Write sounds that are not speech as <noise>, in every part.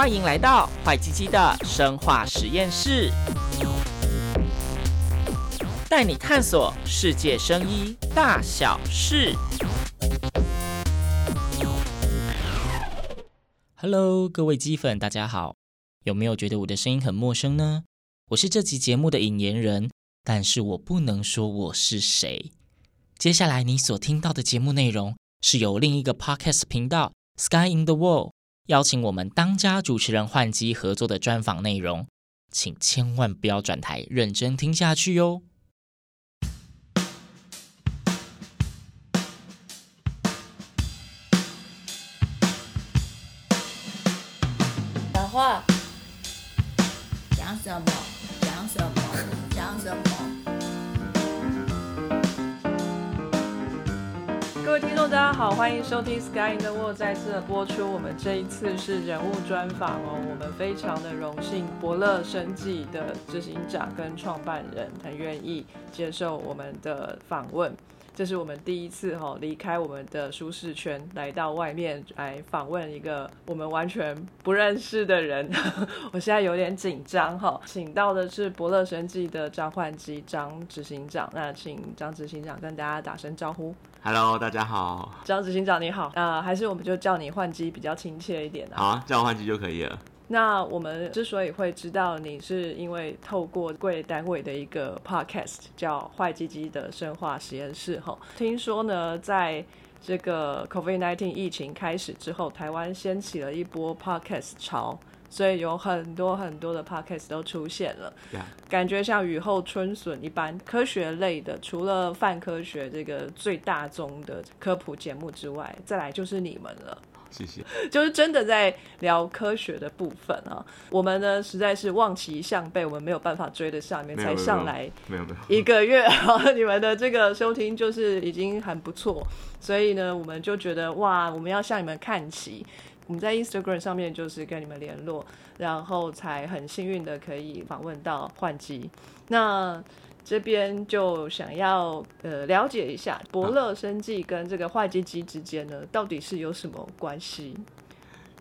欢迎来到坏基基的生化实验室，带你探索世界生医大小事。Hello，各位鸡粉，大家好。有没有觉得我的声音很陌生呢？我是这集节目的引言人，但是我不能说我是谁。接下来你所听到的节目内容是由另一个 Podcast 频道 Sky in the World。邀请我们当家主持人换机合作的专访内容，请千万不要转台，认真听下去哟。讲话，讲什么？各位听众，大家好，欢迎收听《Sky in the World》再次的播出。我们这一次是人物专访哦，我们非常的荣幸，伯乐生技的执行长跟创办人很愿意接受我们的访问。这是我们第一次哈离开我们的舒适圈，来到外面来访问一个我们完全不认识的人。<laughs> 我现在有点紧张哈，请到的是伯乐生技的张焕基张执行长，那请张执行长跟大家打声招呼。Hello，大家好。张执行长你好，啊、呃，还是我们就叫你换机比较亲切一点啊。好啊，叫我换机就可以了。那我们之所以会知道你，是因为透过贵单位的一个 podcast 叫坏基基的生化实验室哈。听说呢，在这个 COVID-19 疫情开始之后，台湾掀起了一波 podcast 潮，所以有很多很多的 podcast 都出现了.感觉像雨后春笋一般。科学类的，除了泛科学这个最大宗的科普节目之外，再来就是你们了。谢谢，<laughs> 就是真的在聊科学的部分啊。我们呢实在是望其项背，我们没有办法追得上面，才上来没有没有一个月，<laughs> 你们的这个收听就是已经很不错，所以呢，我们就觉得哇，我们要向你们看齐。我们在 Instagram 上面就是跟你们联络，然后才很幸运的可以访问到换机。那这边就想要呃了解一下伯乐生计跟这个坏机机之间呢，到底是有什么关系？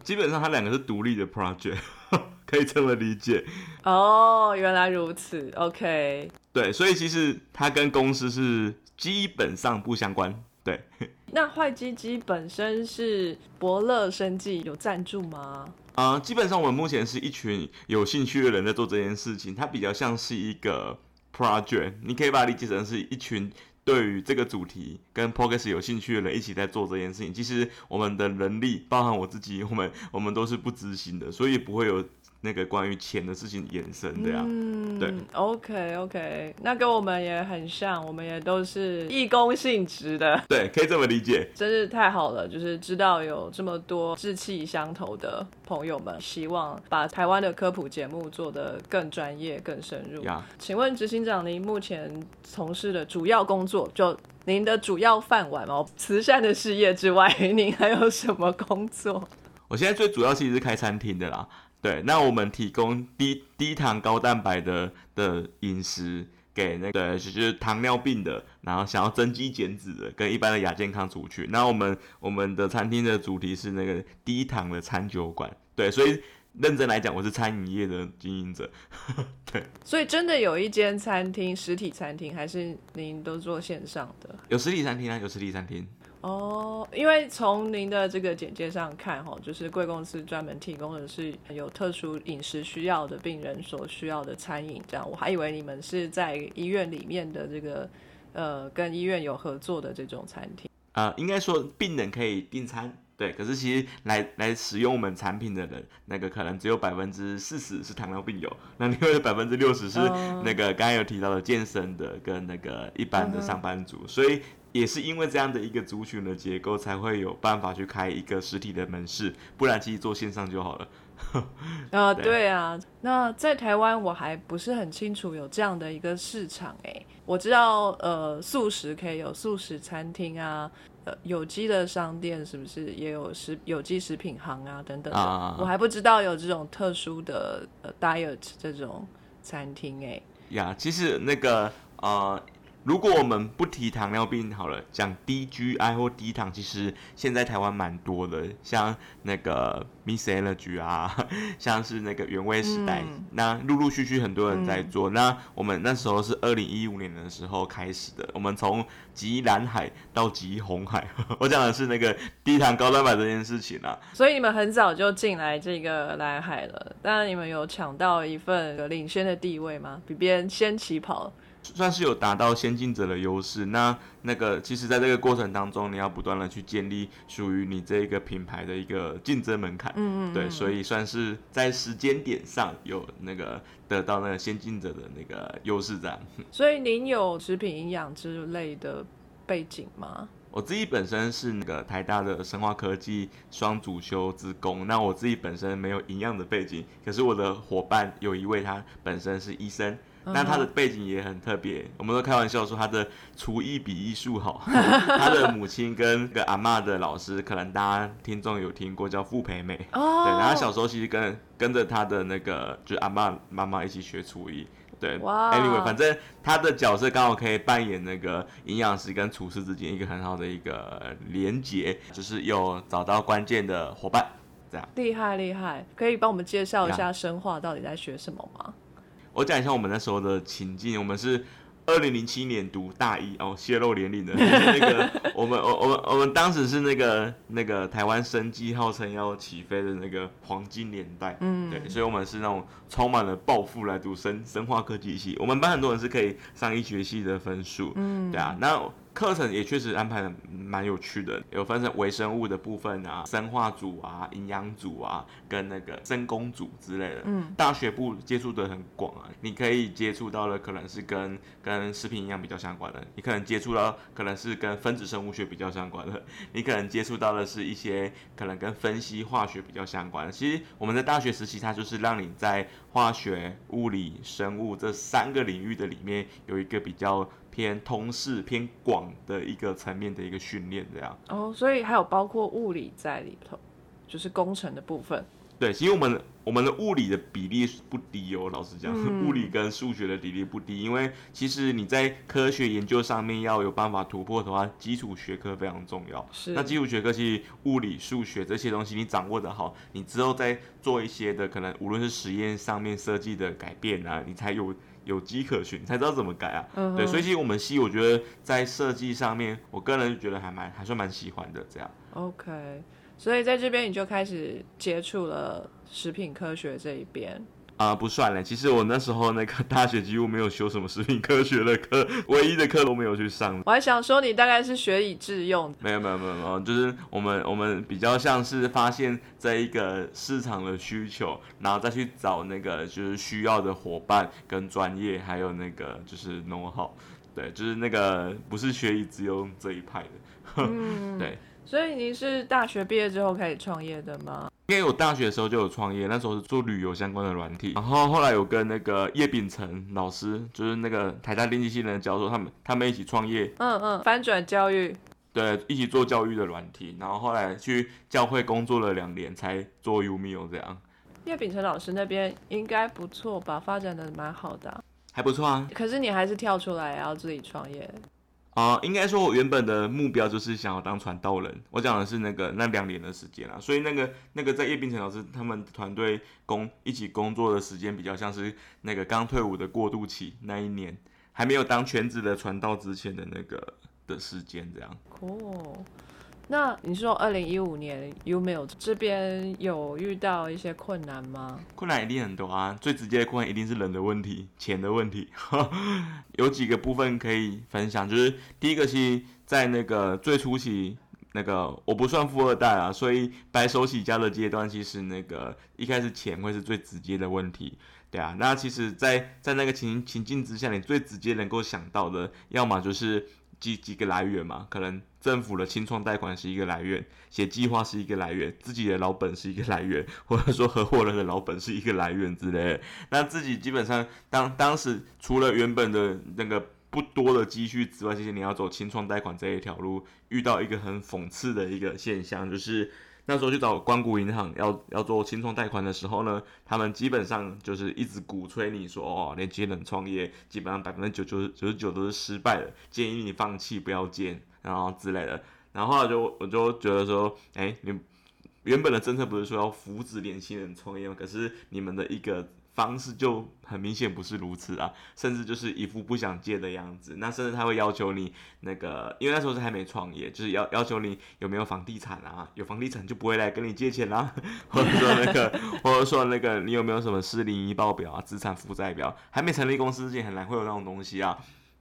基本上它两个是独立的 project，<laughs> 可以这么理解。哦，原来如此。OK。对，所以其实它跟公司是基本上不相关。对。<laughs> 那坏鸡鸡本身是伯乐生计有赞助吗？啊、呃，基本上我们目前是一群有兴趣的人在做这件事情，它比较像是一个。Project，你可以把它理解成是一群对于这个主题跟 Podcast 有兴趣的人一起在做这件事情。其实我们的能力，包含我自己，我们我们都是不知心的，所以不会有。那个关于钱的事情延伸的呀，嗯，对，OK OK，那跟我们也很像，我们也都是义工性质的，对，可以这么理解，真是太好了，就是知道有这么多志气相投的朋友们，希望把台湾的科普节目做得更专业、更深入。请问执行长，您目前从事的主要工作，就您的主要饭碗哦，慈善的事业之外，<laughs> 您还有什么工作？我现在最主要其实是开餐厅的啦。对，那我们提供低低糖高蛋白的的饮食给那个就是糖尿病的，然后想要增肌减脂的，跟一般的亚健康族群。那我们我们的餐厅的主题是那个低糖的餐酒馆。对，所以认真来讲，我是餐饮业的经营者。<laughs> 对，所以真的有一间餐厅，实体餐厅，还是您都做线上的？有实体餐厅啊，有实体餐厅。哦，因为从您的这个简介上看，哈，就是贵公司专门提供的是有特殊饮食需要的病人所需要的餐饮，这样，我还以为你们是在医院里面的这个，呃，跟医院有合作的这种餐厅。啊、呃，应该说病人可以订餐，对，可是其实来来使用我们产品的人，那个可能只有百分之四十是糖尿病友，<laughs> 那另外的百分之六十是那个刚刚有提到的健身的跟那个一般的上班族，所以。也是因为这样的一个族群的结构，才会有办法去开一个实体的门市，不然其实做线上就好了。<laughs> 啊，对啊，那在台湾我还不是很清楚有这样的一个市场哎，我知道呃素食可以有素食餐厅啊，呃有机的商店是不是也有食有机食品行啊等等的，啊，我还不知道有这种特殊的呃 diet 这种餐厅哎。呀，其实那个呃。如果我们不提糖尿病好了，讲低 GI 或低糖，其实现在台湾蛮多的，像那个 Miss Energy 啊，<laughs> 像是那个原味时代，嗯、那陆陆续续很多人在做。嗯、那我们那时候是二零一五年的时候开始的，我们从极蓝海到极红海，<laughs> 我讲的是那个低糖高蛋白这件事情啊。所以你们很早就进来这个蓝海了，当然你们有抢到一份领先的地位吗？比别人先起跑？算是有达到先进者的优势。那那个，其实，在这个过程当中，你要不断的去建立属于你这个品牌的一个竞争门槛。嗯嗯。对，所以算是在时间点上有那个得到那个先进者的那个优势这样。<laughs> 所以您有食品营养之类的背景吗？我自己本身是那个台大的生化科技双主修之工。那我自己本身没有营养的背景，可是我的伙伴有一位，他本身是医生。那他的背景也很特别，我们都开玩笑说他的厨艺比艺术好。<laughs> 他的母亲跟个阿妈的老师，可能大家听众有听过叫傅培美。哦。对，然后他小时候其实跟跟着他的那个就是阿妈妈妈一起学厨艺。对。哇。Anyway，反正他的角色刚好可以扮演那个营养师跟厨师之间一个很好的一个连结，就是有找到关键的伙伴，这样。厉害厉害，可以帮我们介绍一下生化到底在学什么吗？我讲一下我们那时候的情境，我们是二零零七年读大一哦，泄露年龄的那个，<laughs> 我们我我们我们当时是那个那个台湾生机号称要起飞的那个黄金年代，嗯，对，所以我们是那种充满了抱负来读生生化科技系，我们班很多人是可以上医学系的分数，嗯，对啊，那。课程也确实安排的蛮有趣的，有分成微生物的部分啊，生化组啊，营养组啊，跟那个生工组之类的。嗯，大学部接触的很广啊，你可以接触到的可能是跟跟食品营养比较相关的，你可能接触到可能是跟分子生物学比较相关的，<laughs> 你可能接触到的是一些可能跟分析化学比较相关的。其实我们在大学时期，它就是让你在化学、物理、生物这三个领域的里面有一个比较。偏通识偏广的一个层面的一个训练，这样哦，所以还有包括物理在里头，就是工程的部分。对，其实我们我们的物理的比例不低哦，老实讲，嗯、<laughs> 物理跟数学的比例不低，因为其实你在科学研究上面要有办法突破的话，基础学科非常重要。是，那基础学科其实物理、数学这些东西你掌握的好，你之后再做一些的可能，无论是实验上面设计的改变啊，你才有。有迹可循，才知道怎么改啊。嗯、对，所以其实我们系，我觉得在设计上面，我个人觉得还蛮还算蛮喜欢的。这样。OK，所以在这边你就开始接触了食品科学这一边。啊、呃，不算了。其实我那时候那个大学几乎没有修什么食品科学的课，唯一的课都没有去上。我还想说你大概是学以致用。没有没有没有没有，就是我们我们比较像是发现这一个市场的需求，然后再去找那个就是需要的伙伴跟专业，还有那个就是 know how。对，就是那个不是学以致用这一派的。嗯，<laughs> 对。所以您是大学毕业之后开始创业的吗？因为我大学的时候就有创业，那时候是做旅游相关的软体，然后后来有跟那个叶秉成老师，就是那个台大电机系的教授，他们他们一起创业，嗯嗯，翻转教育，对，一起做教育的软体，然后后来去教会工作了两年，才做 Umio 这样。叶秉成老师那边应该不错吧，发展的蛮好的，还不错啊。可是你还是跳出来要自己创业。啊、呃，应该说，我原本的目标就是想要当传道人。我讲的是那个那两年的时间啊，所以那个那个在叶冰城老师他们团队工一起工作的时间，比较像是那个刚退伍的过渡期那一年，还没有当全职的传道之前的那个的时间这样。哦。那你说二零一五年 Umilk 这边有遇到一些困难吗？困难一定很多啊，最直接的困难一定是人的问题、钱的问题。<laughs> 有几个部分可以分享，就是第一个是在那个最初期，那个我不算富二代啊，所以白手起家的阶段，其实那个一开始钱会是最直接的问题，对啊。那其实在，在在那个情情境之下，你最直接能够想到的，要么就是。几几个来源嘛，可能政府的清创贷款是一个来源，写计划是一个来源，自己的老本是一个来源，或者说合伙人的老本是一个来源之类的。那自己基本上当当时除了原本的那个不多的积蓄之外，其实你要走清创贷款这一条路，遇到一个很讽刺的一个现象，就是那时候去找光谷银行要要做清创贷款的时候呢，他们基本上就是一直鼓吹你说哦，年轻人创业基本上百分之九九九十九都是失败的，建议你放弃不要建，然后之类的。然后后来就我就觉得说，哎，你原本的政策不是说要扶持年轻人创业吗？可是你们的一个。方式就很明显不是如此啊，甚至就是一副不想借的样子。那甚至他会要求你那个，因为那时候是还没创业，就是要要求你有没有房地产啊，有房地产就不会来跟你借钱啦，<laughs> 或者说那个，<laughs> 或者说那个你有没有什么四零一报表啊，资产负债表，还没成立公司之前很难会有那种东西啊。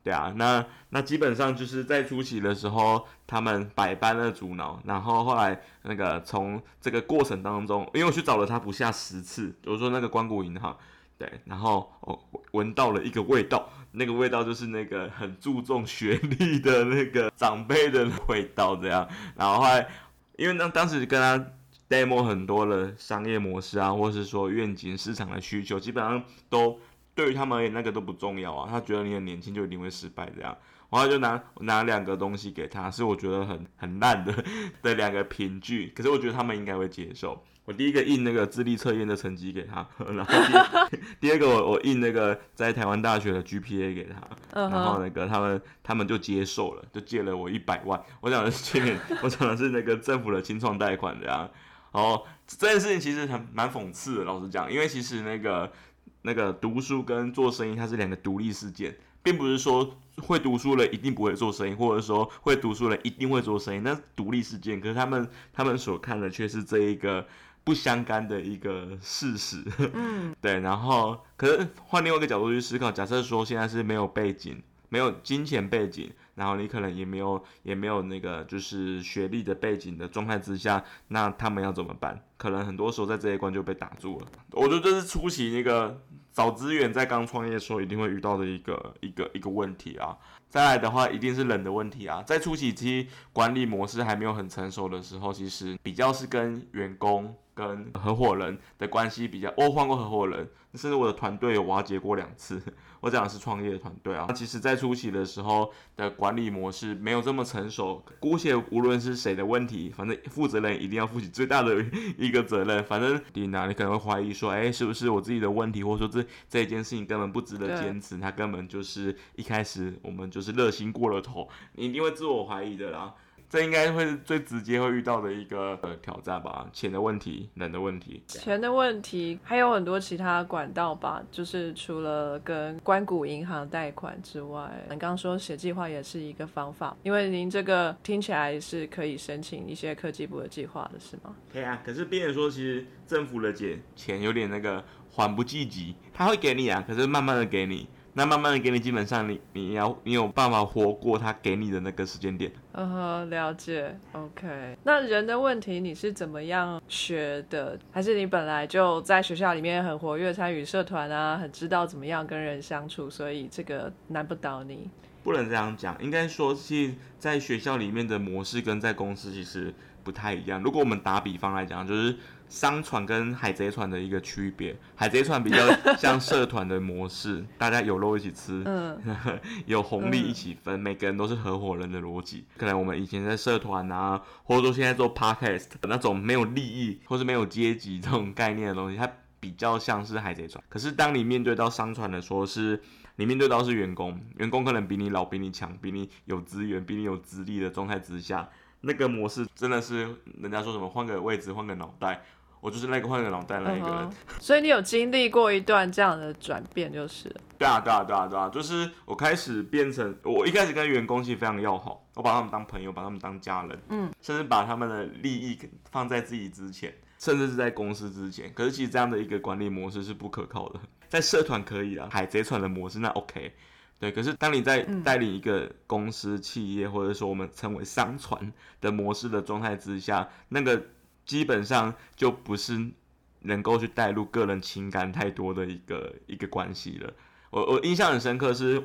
对啊，那那基本上就是在初期的时候，他们百般的阻挠，然后后来那个从这个过程当中，因为我去找了他不下十次，比如说那个关谷银行，对，然后我闻到了一个味道，那个味道就是那个很注重学历的那个长辈的味道，这样，然后后来因为当当时跟他 demo 很多的商业模式啊，或是说愿景、市场的需求，基本上都。对于他们而言，那个都不重要啊。他觉得你很年轻，就一定会失败这样。然后就拿拿两个东西给他，是我觉得很很烂的的两个凭据。可是我觉得他们应该会接受。我第一个印那个智力测验的成绩给他，<laughs> 然后第 <laughs> 第二个我我印那个在台湾大学的 GPA 给他，然后那个他们他们就接受了，就借了我一百万。我讲的是去年，我讲的是那个政府的清创贷款这样。然后这件事情其实很蛮讽刺的，老实讲，因为其实那个。那个读书跟做生意，它是两个独立事件，并不是说会读书的一定不会做生意，或者说会读书的一定会做生意，那是独立事件。可是他们他们所看的却是这一个不相干的一个事实。<laughs> 嗯，对。然后，可是换另外一个角度去思考，假设说现在是没有背景，没有金钱背景。然后你可能也没有也没有那个就是学历的背景的状态之下，那他们要怎么办？可能很多时候在这一关就被打住了。我觉得这是出席那个找资源在刚创业的时候一定会遇到的一个一个一个问题啊。再来的话，一定是人的问题啊。在初期期管理模式还没有很成熟的时候，其实比较是跟员工跟合伙人的关系比较。我换过合伙人，甚至我的团队有瓦解过两次。我讲的是创业的团队啊，其实，在初期的时候的管理模式没有这么成熟。姑且无论是谁的问题，反正负责人一定要负起最大的 <laughs> 一个责任。反正你哪，你可能会怀疑说，哎，是不是我自己的问题，或者说这这一件事情根本不值得坚持，他根本就是一开始我们就是热心过了头，你一定会自我怀疑的啦。这应该会是最直接会遇到的一个呃挑战吧，钱的问题，人的问题，钱的问题还有很多其他管道吧，就是除了跟关谷银行贷款之外，你刚刚说写计划也是一个方法，因为您这个听起来是可以申请一些科技部的计划的是吗？对啊，可是别人说其实政府的钱钱有点那个缓不济急，他会给你啊，可是慢慢的给你。那慢慢的给你，基本上你你要你有办法活过他给你的那个时间点。嗯哼，了解。OK，那人的问题你是怎么样学的？还是你本来就在学校里面很活跃，参与社团啊，很知道怎么样跟人相处，所以这个难不倒你？不能这样讲，应该说是在学校里面的模式跟在公司其实不太一样。如果我们打比方来讲，就是。商船跟海贼船的一个区别，海贼船比较 <laughs> 像社团的模式，大家有肉一起吃，嗯、<laughs> 有红利一起分，嗯、每个人都是合伙人的逻辑。可能我们以前在社团啊，或者说现在做 podcast 那种没有利益或是没有阶级这种概念的东西，它比较像是海贼船。可是当你面对到商船的时候，是你面对到是员工，员工可能比你老、比你强、比你有资源、比你有资历的状态之下，那个模式真的是人家说什么换个位置、换个脑袋。我就是那个换个脑袋那一个人，uh huh. 所以你有经历过一段这样的转变，就是。<laughs> 对啊，对啊，对啊，对啊，就是我开始变成，我一开始跟员工其实非常要好，我把他们当朋友，把他们当家人，嗯，甚至把他们的利益放在自己之前，甚至是在公司之前。可是其实这样的一个管理模式是不可靠的，在社团可以啊，海贼船的模式那 OK，对。可是当你在带领一个公司、企业，或者说我们称为商船的模式的状态之下，那个。基本上就不是能够去带入个人情感太多的一个一个关系了。我我印象很深刻是，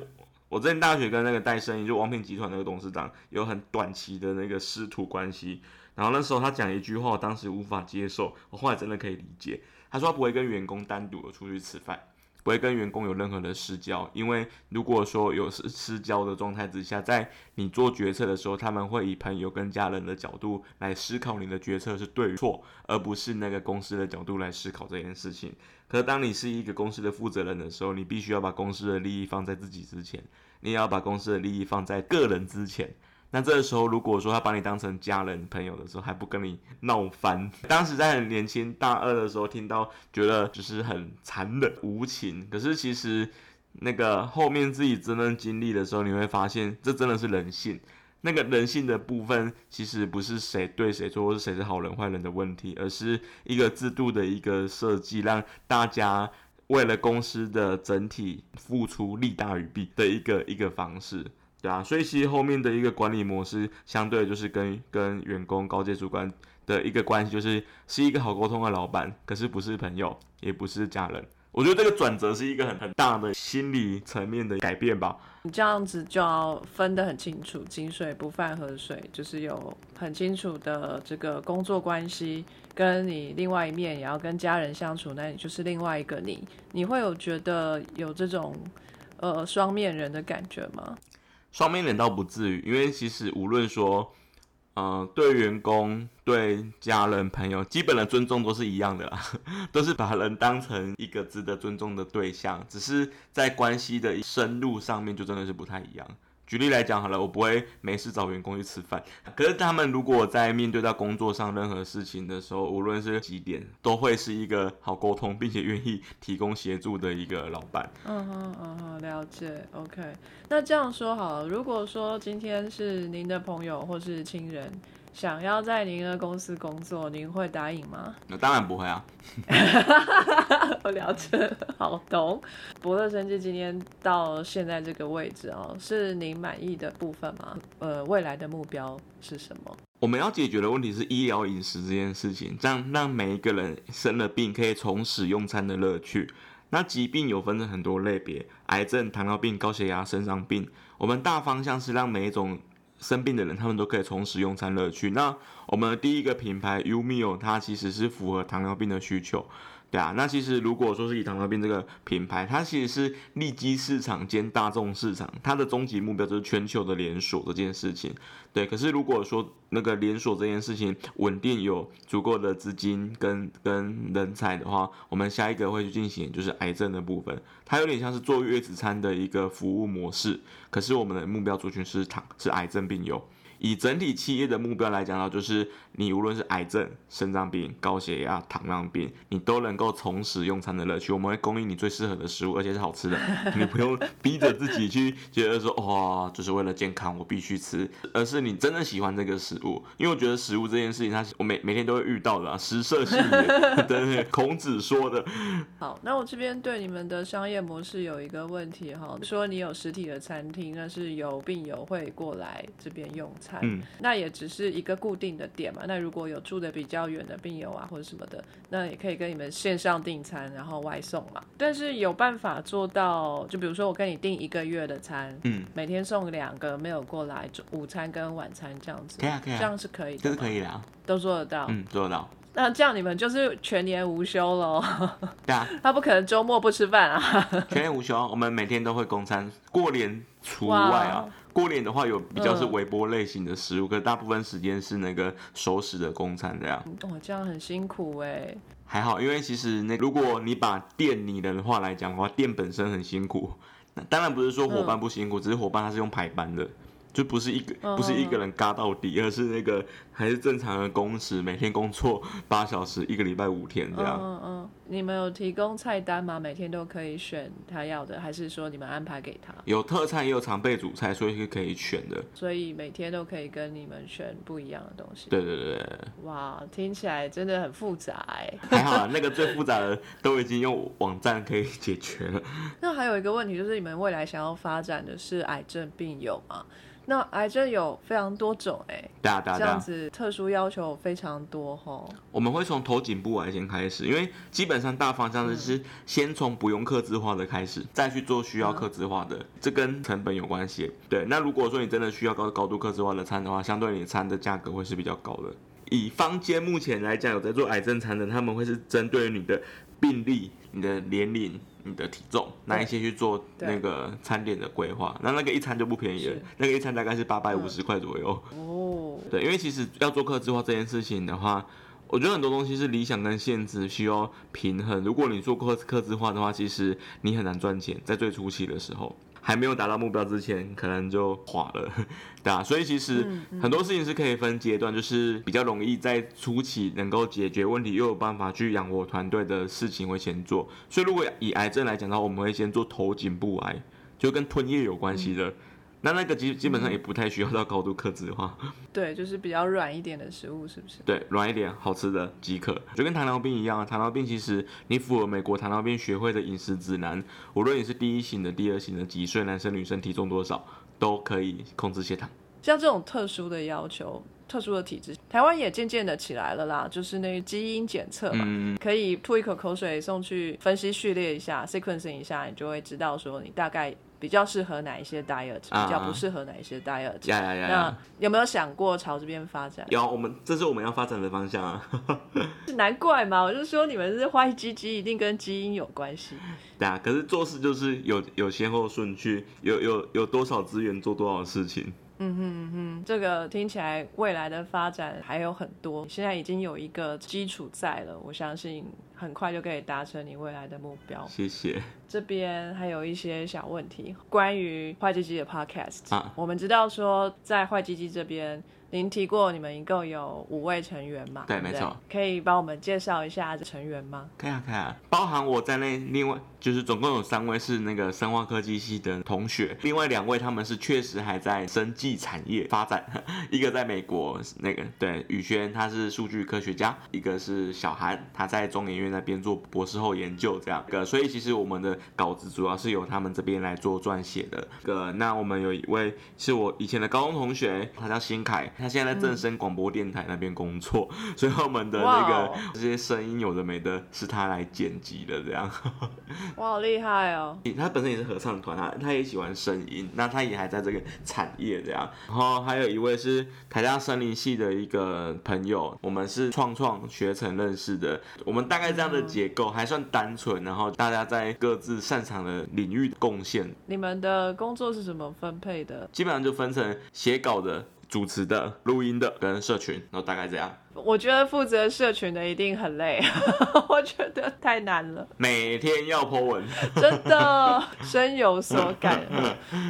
我之前大学跟那个戴生意，就王品集团那个董事长有很短期的那个师徒关系。然后那时候他讲一句话，我当时无法接受，我后来真的可以理解。他说他不会跟员工单独的出去吃饭，不会跟员工有任何的私交，因为如果说有私私交的状态之下，在你做决策的时候，他们会以朋友跟家人的角度来思考你的决策是对与错，而不是那个公司的角度来思考这件事情。可是当你是一个公司的负责人的时候，你必须要把公司的利益放在自己之前，你也要把公司的利益放在个人之前。那这个时候，如果说他把你当成家人朋友的时候，还不跟你闹翻。<laughs> 当时在很年轻大二的时候，听到觉得就是很残忍无情。可是其实那个后面自己真正经历的时候，你会发现这真的是人性。那个人性的部分，其实不是谁对谁错，或是谁是好人坏人的问题，而是一个制度的一个设计，让大家为了公司的整体付出利大于弊的一个一个方式。对啊，所以其实后面的一个管理模式，相对就是跟跟员工、高阶主管的一个关系，就是是一个好沟通的老板，可是不是朋友，也不是家人。我觉得这个转折是一个很很大的心理层面的改变吧。你这样子就要分得很清楚，井水不犯河水，就是有很清楚的这个工作关系，跟你另外一面也要跟家人相处，那你就是另外一个你。你会有觉得有这种呃双面人的感觉吗？双面人倒不至于，因为其实无论说，嗯，对员工、对家人、朋友，基本的尊重都是一样的啦，<laughs> 都是把人当成一个值得尊重的对象，只是在关系的深入上面就真的是不太一样。举例来讲好了，我不会没事找员工去吃饭。可是他们如果在面对到工作上任何事情的时候，无论是几点，都会是一个好沟通，并且愿意提供协助的一个老板。嗯哼嗯哼，了解。OK，那这样说好了，如果说今天是您的朋友或是亲人，想要在您的公司工作，您会答应吗？那当然不会啊。<laughs> 我了解，好懂。博乐生技今天到现在这个位置哦，是您满意的部分吗？呃，未来的目标是什么？我们要解决的问题是医疗饮食这件事情，这样让每一个人生了病可以重拾用餐的乐趣。那疾病有分成很多类别，癌症、糖尿病、高血压、肾脏病。我们大方向是让每一种生病的人，他们都可以重拾用餐乐趣。那我们的第一个品牌 U meal，它其实是符合糖尿病的需求。对啊，那其实如果说是以糖尿病这个品牌，它其实是利基市场兼大众市场，它的终极目标就是全球的连锁这件事情。对，可是如果说那个连锁这件事情稳定有足够的资金跟跟人才的话，我们下一个会去进行就是癌症的部分，它有点像是坐月子餐的一个服务模式，可是我们的目标族群是糖是癌症病友。以整体企业的目标来讲呢，就是你无论是癌症、肾脏病、高血压、糖尿病，你都能够重拾用餐的乐趣。我们会供应你最适合的食物，而且是好吃的，<laughs> 你不用逼着自己去觉得说哇，就是为了健康我必须吃，而是你真的喜欢这个食物。因为我觉得食物这件事情，它是我每每天都会遇到的啊，食色性也，<laughs> 对对，孔子说的。好，那我这边对你们的商业模式有一个问题哈，说你有实体的餐厅，那是有病友会过来这边用餐。嗯，那也只是一个固定的点嘛。那如果有住的比较远的病友啊，或者什么的，那也可以跟你们线上订餐，然后外送嘛。但是有办法做到，就比如说我跟你订一个月的餐，嗯，每天送两个没有过来，午餐跟晚餐这样子，可以啊，可以啊，这样是可以的，这是可以的啊，都做得到，嗯，做得到。那这样你们就是全年无休喽？<laughs> 对啊，他不可能周末不吃饭啊。全年无休，我们每天都会供餐，过年除外啊。过年的话有比较是微波类型的食物，嗯、可是大部分时间是那个熟食的供餐这样。哦，这样很辛苦哎。还好，因为其实那如果你把店拟人的话来讲的话，店本身很辛苦。那当然不是说伙伴不辛苦，嗯、只是伙伴他是用排班的。就不是一个不是一个人嘎到底，嗯、而是那个还是正常的工时，每天工作八小时，一个礼拜五天这样。嗯嗯，你们有提供菜单吗？每天都可以选他要的，还是说你们安排给他？有特菜也有常备主菜，所以是可以选的。所以每天都可以跟你们选不一样的东西。对对对对。哇，听起来真的很复杂哎。还好啦，那个最复杂的都已经用网站可以解决了。<laughs> 那还有一个问题就是，你们未来想要发展的是癌症病友吗？那癌症有非常多种哎、欸，对啊对啊，这样子特殊要求非常多哦。我们会从头颈部癌先开始，因为基本上大方向就是先从不用刻字化的开始，嗯、再去做需要刻字化的，嗯、这跟成本有关系。对，那如果说你真的需要高高度刻字化的餐的话，相对你的餐的价格会是比较高的。以坊间目前来讲有在做癌症餐的，他们会是针对你的病例你的年龄、你的体重，哪一些去做那个餐点的规划。那那个一餐就不便宜了，那个一餐大概是八百五十块左右。哦、嗯，对，因为其实要做客制化这件事情的话，我觉得很多东西是理想跟现实需要平衡。如果你做客客制化的话，其实你很难赚钱，在最初期的时候。还没有达到目标之前，可能就垮了，<laughs> 对啊，所以其实很多事情是可以分阶段，就是比较容易在初期能够解决问题，又有办法去养活团队的事情会先做。所以如果以癌症来讲的话，我们会先做头颈部癌，就跟吞咽有关系的。嗯那那个基基本上也不太需要到高度克制化，对，就是比较软一点的食物，是不是？对，软一点，好吃的即可，就跟糖尿病一样啊。糖尿病其实你符合美国糖尿病学会的饮食指南，无论你是第一型的、第二型的，几岁，男生女生，体重多少，都可以控制血糖。像这种特殊的要求、特殊的体质，台湾也渐渐的起来了啦。就是那个基因检测嘛，嗯、可以吐一口口水送去分析序列一下，sequencing 一下，你就会知道说你大概。比较适合哪一些 diet，比较不适合哪一些 diet。呀呀呀！那有没有想过朝这边发展？有，我们这是我们要发展的方向啊。<laughs> 难怪嘛，我就说你们是坏鸡鸡，一定跟基因有关系。对啊，可是做事就是有有先后顺序，有有有多少资源做多少事情。嗯哼嗯哼，这个听起来未来的发展还有很多，现在已经有一个基础在了，我相信很快就可以达成你未来的目标。谢谢。这边还有一些小问题，关于坏鸡鸡的 podcast，啊，我们知道说在坏鸡鸡这边。您提过你们一共有五位成员嘛？对，没错。可以帮我们介绍一下这成员吗？可以啊，可以啊，包含我在内，另外就是总共有三位是那个生化科技系的同学，另外两位他们是确实还在生技产业发展，<laughs> 一个在美国那个对宇轩他是数据科学家，一个是小韩他在中研院那边做博士后研究这样个，所以其实我们的稿子主要是由他们这边来做撰写的。个那我们有一位是我以前的高中同学，他叫新凯。他现在在正声广播电台那边工作，嗯，<laughs> 所以我们的那个这些声音有的没的，是他来剪辑的，这样。哇，好厉害哦！他本身也是合唱团，啊他也喜欢声音，那他也还在这个产业这样。然后还有一位是台大森林系的一个朋友，我们是创创学成认识的。我们大概这样的结构还算单纯，然后大家在各自擅长的领域贡献。你们的工作是怎么分配的？基本上就分成写稿的。主持的、录音的跟社群，然后大概这样。我觉得负责社群的一定很累，<laughs> 我觉得太难了。每天要 po 文，真的 <laughs> 深有所感。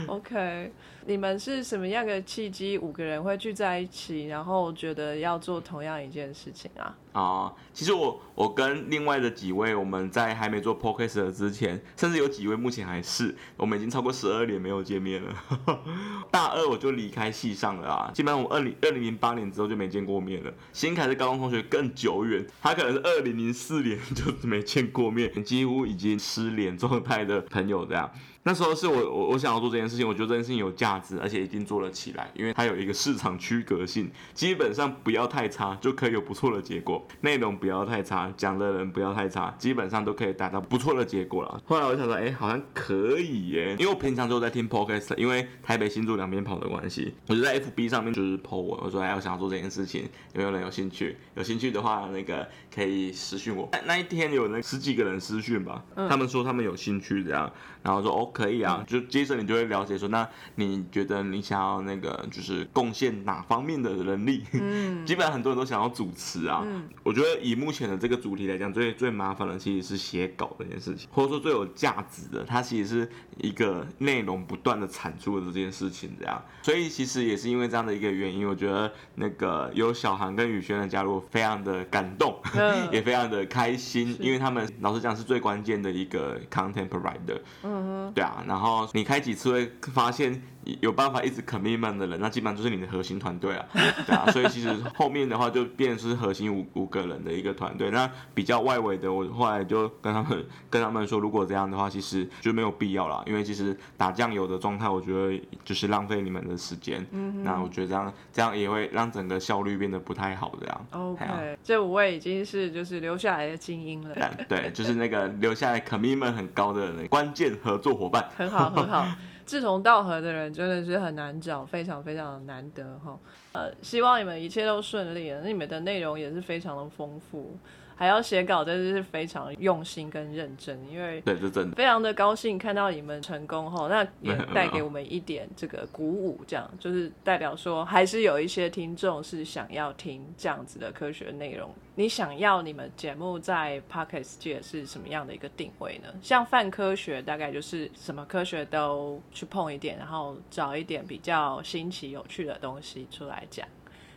OK。你们是什么样的契机？五个人会聚在一起，然后觉得要做同样一件事情啊？啊、其实我我跟另外的几位，我们在还没做 podcast 之前，甚至有几位目前还是，我们已经超过十二年没有见面了。<laughs> 大二我就离开系上了啊，基本上我二零二零零八年之后就没见过面了。新凯的高中同学更久远，他可能是二零零四年就没见过面，几乎已经失联状态的朋友这样。那时候是我我我想要做这件事情，我觉得这件事情有价值，而且一定做了起来，因为它有一个市场区隔性，基本上不要太差就可以有不错的结果，内容不要太差，讲的人不要太差，基本上都可以达到不错的结果了。后来我想说，哎、欸，好像可以耶，因为我平常都在听 podcast，因为台北新竹两边跑的关系，我就在 FB 上面就是 po 我，我说哎，我想要做这件事情，有没有人有兴趣？有兴趣的话，那个可以私讯我。那那一天有那十几个人私讯吧，他们说他们有兴趣这样，然后说哦。可以啊，就接着你就会了解说，那你觉得你想要那个就是贡献哪方面的能力？嗯，<laughs> 基本上很多人都想要主持啊。嗯，我觉得以目前的这个主题来讲，最最麻烦的其实是写稿这件事情，或者说最有价值的，它其实是一个内容不断的产出的这件事情这样。所以其实也是因为这样的一个原因，我觉得那个有小韩跟宇轩的加入，非常的感动，嗯、<laughs> 也非常的开心，因为他们老实讲是最关键的一个 content provider。嗯对啊，然后你开几次会发现。有办法一直 commitment 的人，那基本上就是你的核心团队啊，<laughs> 对啊，所以其实后面的话就变成是核心五五个人的一个团队。那比较外围的，我后来就跟他们跟他们说，如果这样的话，其实就没有必要了，因为其实打酱油的状态，我觉得就是浪费你们的时间。嗯，那我觉得这样这样也会让整个效率变得不太好。这样。OK，这五位已经是就是留下来的精英了。<laughs> 对，就是那个留下来 commitment 很高的关键合作伙伴。很好，很好。<laughs> 志同道合的人真的是很难找，非常非常难得哈。呃，希望你们一切都顺利。那你们的内容也是非常的丰富。还要写稿，真的是非常用心跟认真，因为对，是真的，非常的高兴看到你们成功后，那也 <laughs> 带给我们一点这个鼓舞，这样就是代表说还是有一些听众是想要听这样子的科学内容。你想要你们节目在 Podcast 界是什么样的一个定位呢？像泛科学，大概就是什么科学都去碰一点，然后找一点比较新奇有趣的东西出来讲。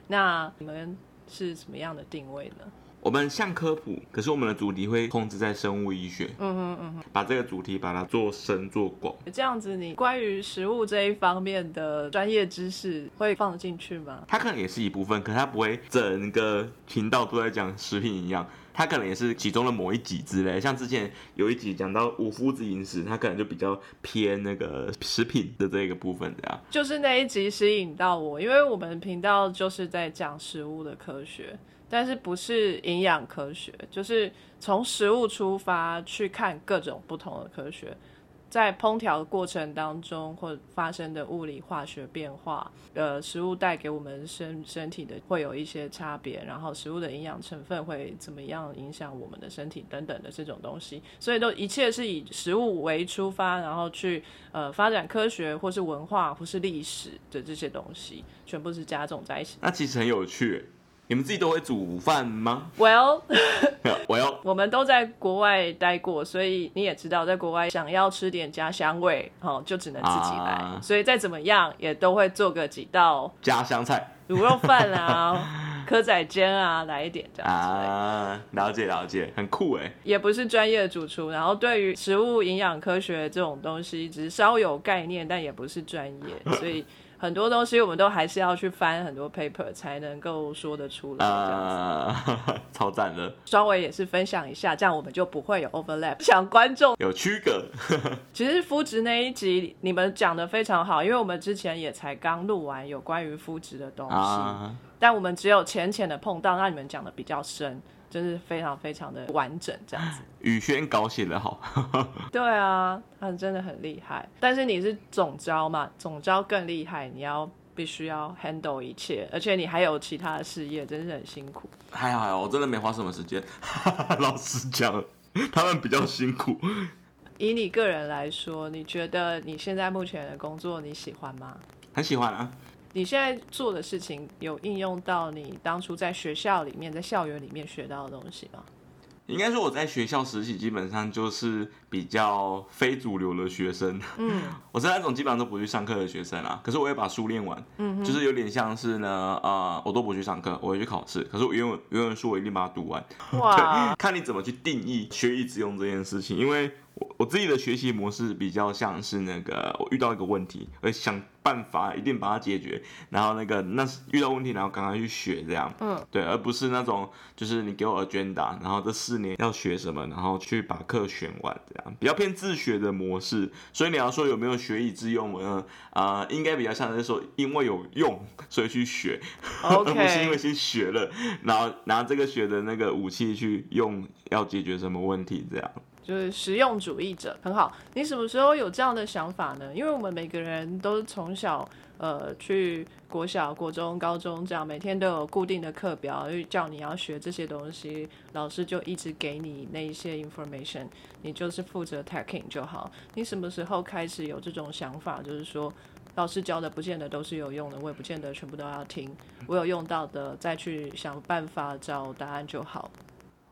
那你们是什么样的定位呢？我们像科普，可是我们的主题会控制在生物医学。嗯哼嗯哼，把这个主题把它做深做广。这样子，你关于食物这一方面的专业知识会放进去吗？它可能也是一部分，可是它不会整个频道都在讲食品营养，它可能也是其中的某一集之类。像之前有一集讲到无麸质饮食，它可能就比较偏那个食品的这个部分，这样。就是那一集吸引到我，因为我们频道就是在讲食物的科学。但是不是营养科学，就是从食物出发去看各种不同的科学，在烹调过程当中或发生的物理化学变化，呃，食物带给我们身身体的会有一些差别，然后食物的营养成分会怎么样影响我们的身体等等的这种东西，所以都一切是以食物为出发，然后去呃发展科学或是文化或是历史的这些东西，全部是加总在一起。那其实很有趣。你们自己都会煮饭吗？Well，Well，<laughs> <laughs> 我们都在国外待过，所以你也知道，在国外想要吃点家乡味，哦，就只能自己来。啊、所以再怎么样，也都会做个几道家乡菜，卤肉饭啊，<laughs> 蚵仔煎啊，来一点这样子。啊，了解了解，很酷哎。也不是专业的主厨，然后对于食物营养科学这种东西，只是稍有概念，但也不是专业，所以。很多东西我们都还是要去翻很多 paper 才能够说得出来，这样子。Uh, <laughs> 超赞的。稍微也是分享一下，这样我们就不会有 overlap，想观众有区隔。<laughs> 其实肤质那一集你们讲的非常好，因为我们之前也才刚录完有关于肤质的东西，uh. 但我们只有浅浅的碰到，那你们讲的比较深。就是非常非常的完整这样子，宇轩稿写得好，<laughs> 对啊，他真的很厉害。但是你是总招嘛，总招更厉害，你要必须要 handle 一切，而且你还有其他的事业，真是很辛苦。还好还好，我真的没花什么时间。<laughs> 老实讲，他们比较辛苦。以你个人来说，你觉得你现在目前的工作你喜欢吗？很喜欢啊。你现在做的事情有应用到你当初在学校里面、在校园里面学到的东西吗？应该说我在学校实习基本上就是比较非主流的学生。嗯，<laughs> 我是那种基本上都不去上课的学生啊。可是我也把书练完。嗯，就是有点像是呢，啊、呃，我都不去上课，我会去考试。可是我原文原文书我一定把它读完。<laughs> 哇，看你怎么去定义学以致用这件事情，因为。我我自己的学习模式比较像是那个，我遇到一个问题，我想办法一定把它解决，然后那个那遇到问题，然后赶快去学这样，嗯，对，而不是那种就是你给我 agenda，然后这四年要学什么，然后去把课选完这样，比较偏自学的模式。所以你要说有没有学以致用呢？啊、呃，应该比较像是说因为有用所以去学 <laughs>. 而不是因为先学了，然后拿这个学的那个武器去用，要解决什么问题这样。就是实用主义者，很好。你什么时候有这样的想法呢？因为我们每个人都从小呃去国小、国中、高中这样，每天都有固定的课表，就叫你要学这些东西，老师就一直给你那一些 information，你就是负责 taking 就好。你什么时候开始有这种想法？就是说，老师教的不见得都是有用的，我也不见得全部都要听，我有用到的再去想办法找答案就好。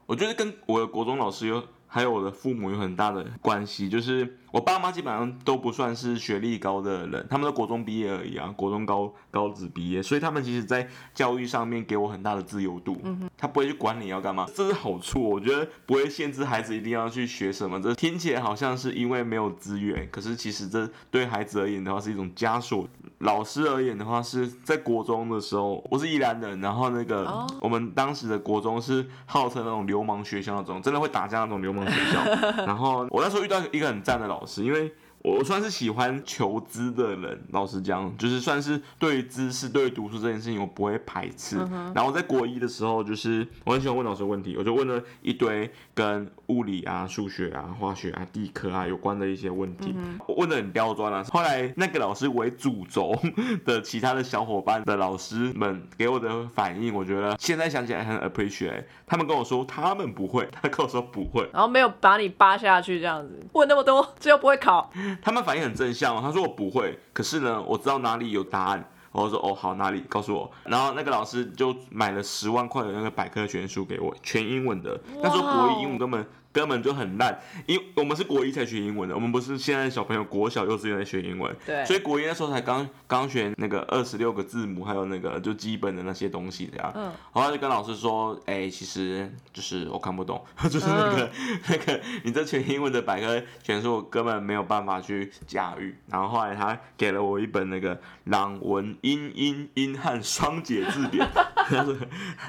我觉得跟我的国中老师有。还有我的父母有很大的关系，就是我爸妈基本上都不算是学历高的人，他们都国中毕业而已啊，国中高高职毕业，所以他们其实在教育上面给我很大的自由度，他不会去管你要干嘛，这是好处，我觉得不会限制孩子一定要去学什么，这听起来好像是因为没有资源，可是其实这对孩子而言的话是一种枷锁。老师而言的话，是在国中的时候，我是宜兰人，然后那个我们当时的国中是号称那种流氓学校那种，真的会打架那种流氓学校。<laughs> 然后我那时候遇到一个很赞的老是，因为我算是喜欢求知的人，老实讲，就是算是对于知识、对于读书这件事情，我不会排斥。嗯、然后在国一的时候，就是我很喜欢问老师问题，我就问了一堆跟物理啊、数学啊、化学啊、地科啊有关的一些问题，嗯、我问的很刁钻啊。后来那个老师为主轴的其他的小伙伴的老师们给我的反应，我觉得现在想起来很 appreciate。他们跟我说他们不会，他跟我说不会，然后没有把你扒下去这样子，问那么多，最后不会考。他们反应很正向哦，他说我不会，可是呢，我知道哪里有答案。我说哦好，哪里告诉我？然后那个老师就买了十万块的那个百科全书给我，全英文的。那时候国一英文根本。根本就很烂，因为我们是国一才学英文的，我们不是现在小朋友国小幼稚园在学英文，对，所以国一那时候才刚刚学那个二十六个字母，还有那个就基本的那些东西这样，嗯，后来就跟老师说，哎、欸，其实就是我看不懂，<laughs> 就是那个、嗯、<laughs> 那个你这全英文的百科全书，我根本没有办法去驾驭。然后后来他给了我一本那个朗文英英英汉双解字典，<laughs> 他说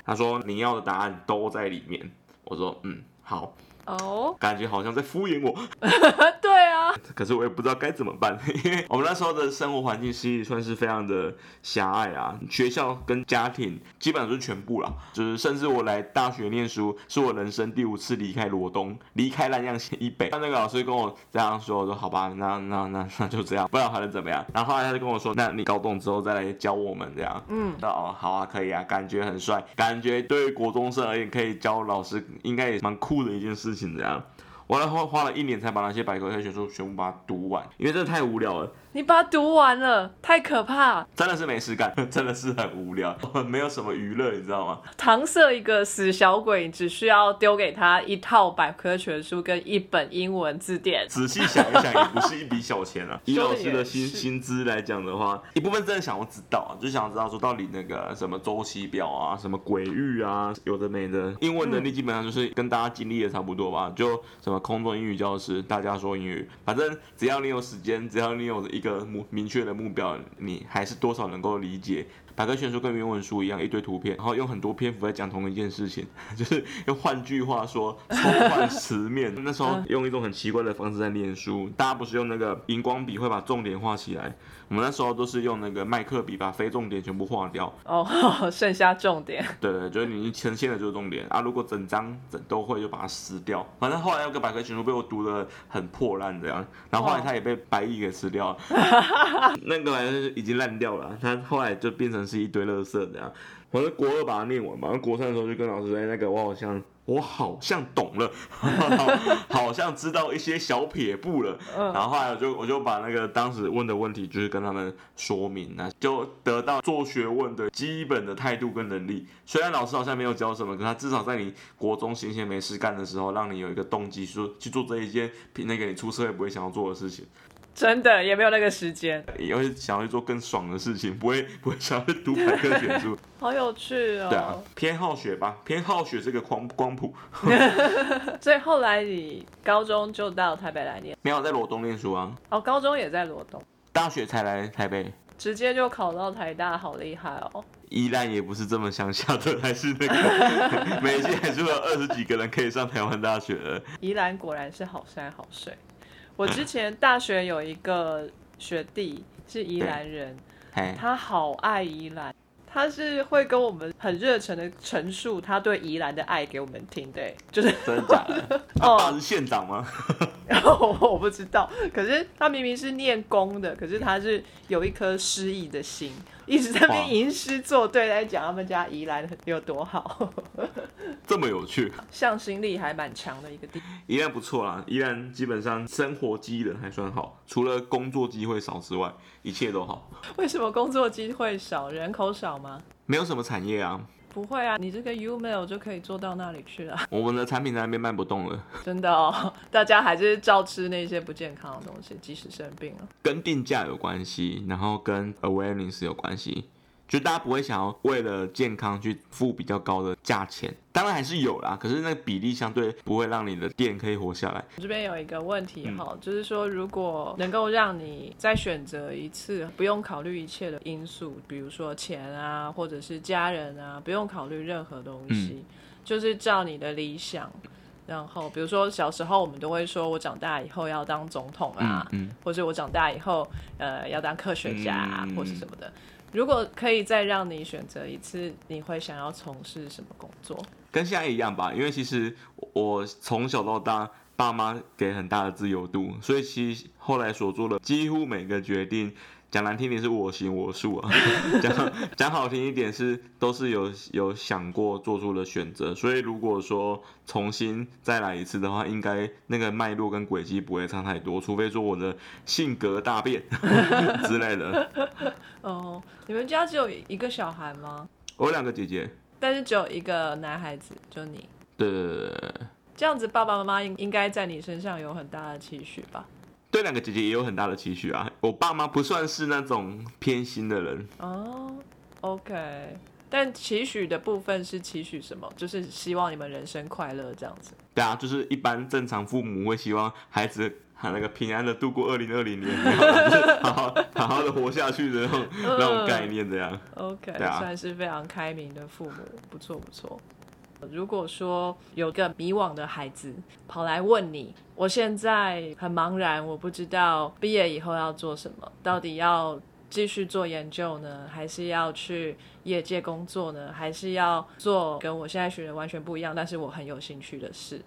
他说你要的答案都在里面，我说嗯好。哦，oh. 感觉好像在敷衍我。<laughs> 对啊，可是我也不知道该怎么办，因 <laughs> 为我们那时候的生活环境其实算是非常的狭隘啊。学校跟家庭基本上是全部啦，就是甚至我来大学念书，是我人生第五次离开罗东，离开南阳县以北。那那个老师跟我这样说，我说好吧，那那那 <laughs> 那就这样，不知道还能怎么样。然后后来他就跟我说，那你高中之后再来教我们这样。嗯，哦，好啊，可以啊，感觉很帅，感觉对于国中生而言，可以教老师，应该也蛮酷的一件事。情这样，我来花花了一年才把那些百科全书全部把它读完，因为真的太无聊了。你把它读完了，太可怕！真的是没事干，<laughs> 真的是很无聊，<laughs> 没有什么娱乐，你知道吗？搪塞一个死小鬼，只需要丢给他一套百科全书跟一本英文字典。仔细想一想，也不是一笔小钱啊。<laughs> 以老师的薪薪资来讲的话，一部分真的想要知道啊，就想知道说到底那个什么周期表啊，什么鬼域啊，有的没的。英文能力基本上就是跟大家经历的差不多吧，就什么空中英语教师，大家说英语，反正只要你有时间，只要你有一个目明确的目标，你还是多少能够理解。百科全书跟原文书一样，一堆图片，然后用很多篇幅在讲同一件事情，<laughs> 就是用换句话说，抽换词面。那时候用一种很奇怪的方式在念书，大家不是用那个荧光笔会把重点画起来，我们那时候都是用那个麦克笔把非重点全部画掉。哦，<laughs> 剩下重点。对对，就是你呈现的就是重点啊。如果整张整都会，就把它撕掉。反正后来那个百科全书被我读的很破烂这样，然后后来它也被白蚁给吃掉了，<laughs> 那个已经烂掉了，它后来就变成。是一堆垃圾这样，我在国二把它念完嘛，然后国三的时候就跟老师说：“哎，那个我好像我好像懂了，<laughs> 好像知道一些小撇步了。”然后后来我就我就把那个当时问的问题，就是跟他们说明啊，就得到做学问的基本的态度跟能力。虽然老师好像没有教什么，可他至少在你国中闲闲没事干的时候，让你有一个动机说去做这一件那个你出社会不会想要做的事情。真的也没有那个时间，也会想要去做更爽的事情，不会 <laughs> 不会想要去读百科全书。<laughs> 好有趣哦！对啊，偏好学吧，偏好学这个光光谱。<laughs> 所以后来你高中就到台北来念？没有在罗东念书啊。哦，高中也在罗东，大学才来台北，直接就考到台大，好厉害哦！宜兰也不是这么乡下的，还是那个每届还是有二十几个人可以上台湾大学的。宜兰果然是好山好水。我之前大学有一个学弟是宜兰人，他好爱宜兰，他是会跟我们很热诚的陈述他对宜兰的爱给我们听的，就是真的假的？<laughs> 他爸是县长吗？<laughs> 哦，我不知道，可是他明明是念工的，可是他是有一颗诗意的心。一直在那边吟诗作对，在讲他们家宜兰有多好，<laughs> 这么有趣，向心力还蛮强的一个地方。宜兰不错啦，宜兰基本上生活机能还算好，除了工作机会少之外，一切都好。为什么工作机会少？人口少吗？没有什么产业啊。不会啊，你这个 UMail 就可以做到那里去了。<laughs> 我们的产品在那边卖不动了。真的哦，<laughs> 大家还是照吃那些不健康的东西，即使生病了。跟定价有关系，然后跟 awareness 有关系。就大家不会想要为了健康去付比较高的价钱，当然还是有啦，可是那个比例相对不会让你的店可以活下来。这边有一个问题哈，嗯、就是说如果能够让你再选择一次，不用考虑一切的因素，比如说钱啊，或者是家人啊，不用考虑任何东西，嗯、就是照你的理想，然后比如说小时候我们都会说，我长大以后要当总统啊，嗯嗯、或者我长大以后呃要当科学家、啊嗯、或是什么的。如果可以再让你选择一次，你会想要从事什么工作？跟现在一样吧，因为其实我从小到大，爸妈给很大的自由度，所以其实后来所做的几乎每个决定，讲难听点是我行我素啊，<laughs> 讲讲好听一点是都是有有想过做出的选择。所以如果说重新再来一次的话，应该那个脉络跟轨迹不会差太多，除非说我的性格大变 <laughs> 之类的。哦，你们家只有一个小孩吗？我有两个姐姐，但是只有一个男孩子，就你。对对对对。这样子，爸爸妈妈应应该在你身上有很大的期许吧？对，两个姐姐也有很大的期许啊。我爸妈不算是那种偏心的人哦。OK，但期许的部分是期许什么？就是希望你们人生快乐这样子。对啊，就是一般正常父母会希望孩子很那个平安的度过二零二零年，就是好好好好的活下去的那种那种概念这样。OK，啊，算是非常开明的父母，不错不错。如果说有个迷惘的孩子跑来问你，我现在很茫然，我不知道毕业以后要做什么，到底要继续做研究呢，还是要去业界工作呢，还是要做跟我现在学的完全不一样，但是我很有兴趣的事，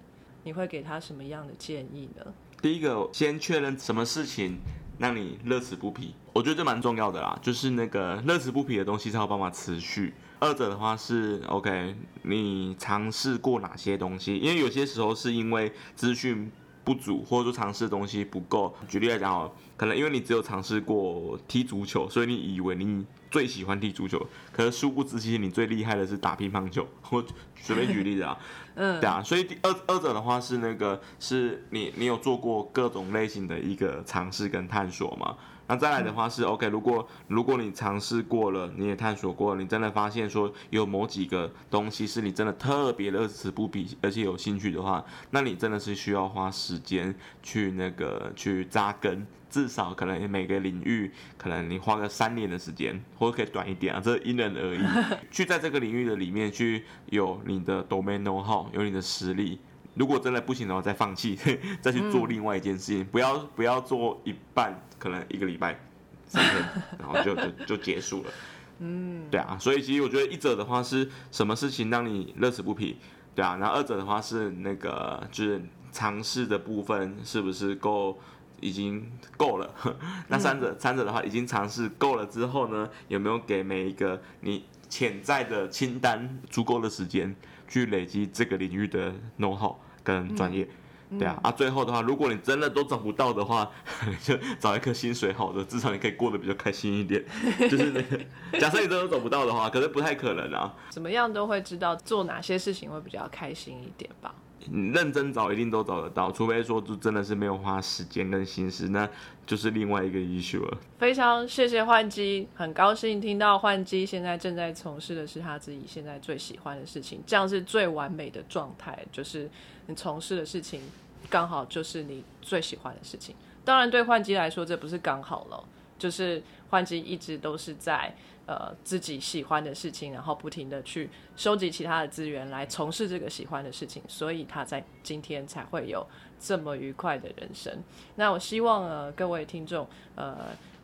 你会给他什么样的建议呢？第一个，先确认什么事情让你乐此不疲，我觉得这蛮重要的啦，就是那个乐此不疲的东西才有办法持续。二者的话是 OK，你尝试过哪些东西？因为有些时候是因为资讯不足，或者说尝试的东西不够。举例来讲哦，可能因为你只有尝试过踢足球，所以你以为你最喜欢踢足球，可是殊不知其实你最厉害的是打乒乓球。我随便举例子啊，<laughs> 嗯，对啊，所以第二二者的话是那个是你你有做过各种类型的一个尝试跟探索吗？那再来的话是 OK，如果如果你尝试过了，你也探索过了，你真的发现说有某几个东西是你真的特别乐此不疲，而且有兴趣的话，那你真的是需要花时间去那个去扎根，至少可能每个领域可能你花个三年的时间，或者可以短一点啊，这因人而异。<laughs> 去在这个领域的里面去有你的 domain know-how，有你的实力。如果真的不行的话，再放弃，<laughs> 再去做另外一件事情，嗯、不要不要做一半，可能一个礼拜、三天，然后就就就结束了。嗯，对啊，所以其实我觉得一者的话是什么事情让你乐此不疲，对啊，然后二者的话是那个就是尝试的部分是不是够，已经够了？<laughs> 那三者、嗯、三者的话已经尝试够了之后呢，有没有给每一个你潜在的清单足够的时间去累积这个领域的 know-how？跟专业，嗯、对啊，啊，最后的话，如果你真的都找不到的话，<laughs> 就找一颗薪水好的，至少你可以过得比较开心一点。<laughs> 就是那个，假设你真的都找不到的话，可是不太可能啊。怎么样都会知道做哪些事情会比较开心一点吧。你认真找一定都找得到，除非说就真的是没有花时间跟心思，那就是另外一个 issue 了。非常谢谢焕基，很高兴听到焕基现在正在从事的是他自己现在最喜欢的事情，这样是最完美的状态，就是你从事的事情刚好就是你最喜欢的事情。当然对换机来说这不是刚好了，就是换机一直都是在。呃，自己喜欢的事情，然后不停的去收集其他的资源来从事这个喜欢的事情，所以他在今天才会有这么愉快的人生。那我希望呃，各位听众呃，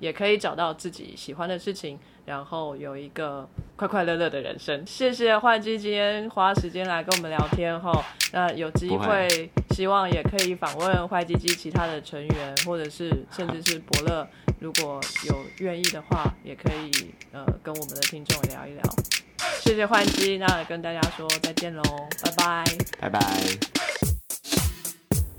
也可以找到自己喜欢的事情，然后有一个快快乐乐的人生。谢谢焕基今天花时间来跟我们聊天哈。那有机会，希望也可以访问坏鸡鸡其他的成员，或者是甚至是伯乐。如果有愿意的话，也可以呃跟我们的听众聊一聊。谢谢焕基，那也跟大家说再见喽，拜拜，拜拜。